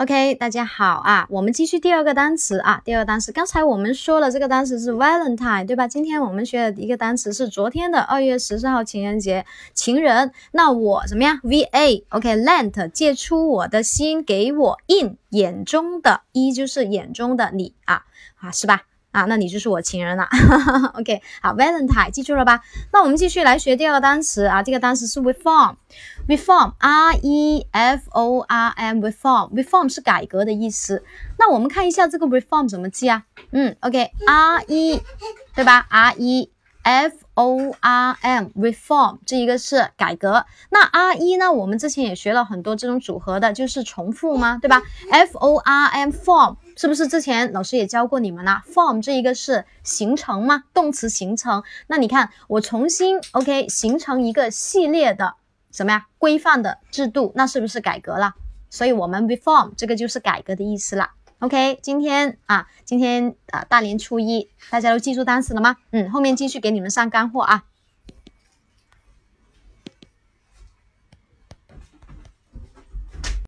OK，大家好啊，我们继续第二个单词啊，第二个单词，刚才我们说了这个单词是 Valentine，对吧？今天我们学的一个单词是昨天的二月十四号情人节，情人。那我怎么样？VA，OK，Lent，借出我的心给我，In 眼中的，一就是眼中的你啊啊，是吧？啊，那你就是我情人了。OK，好，Valentine，记住了吧？那我们继续来学第二个单词啊，这个单词是 reform，reform，R E F O R M，reform，reform 是改革的意思。那我们看一下这个 reform 怎么记啊？嗯，OK，R E，对吧？R E F O R M，reform 这一个是改革。那 R E 呢？我们之前也学了很多这种组合的，就是重复吗？对吧？F O R M，form。是不是之前老师也教过你们了？form 这一个是形成吗？动词形成。那你看，我重新 OK 形成一个系列的什么呀？规范的制度，那是不是改革了？所以我们 reform 这个就是改革的意思了。OK，今天啊，今天啊大年初一，大家都记住单词了吗？嗯，后面继续给你们上干货啊。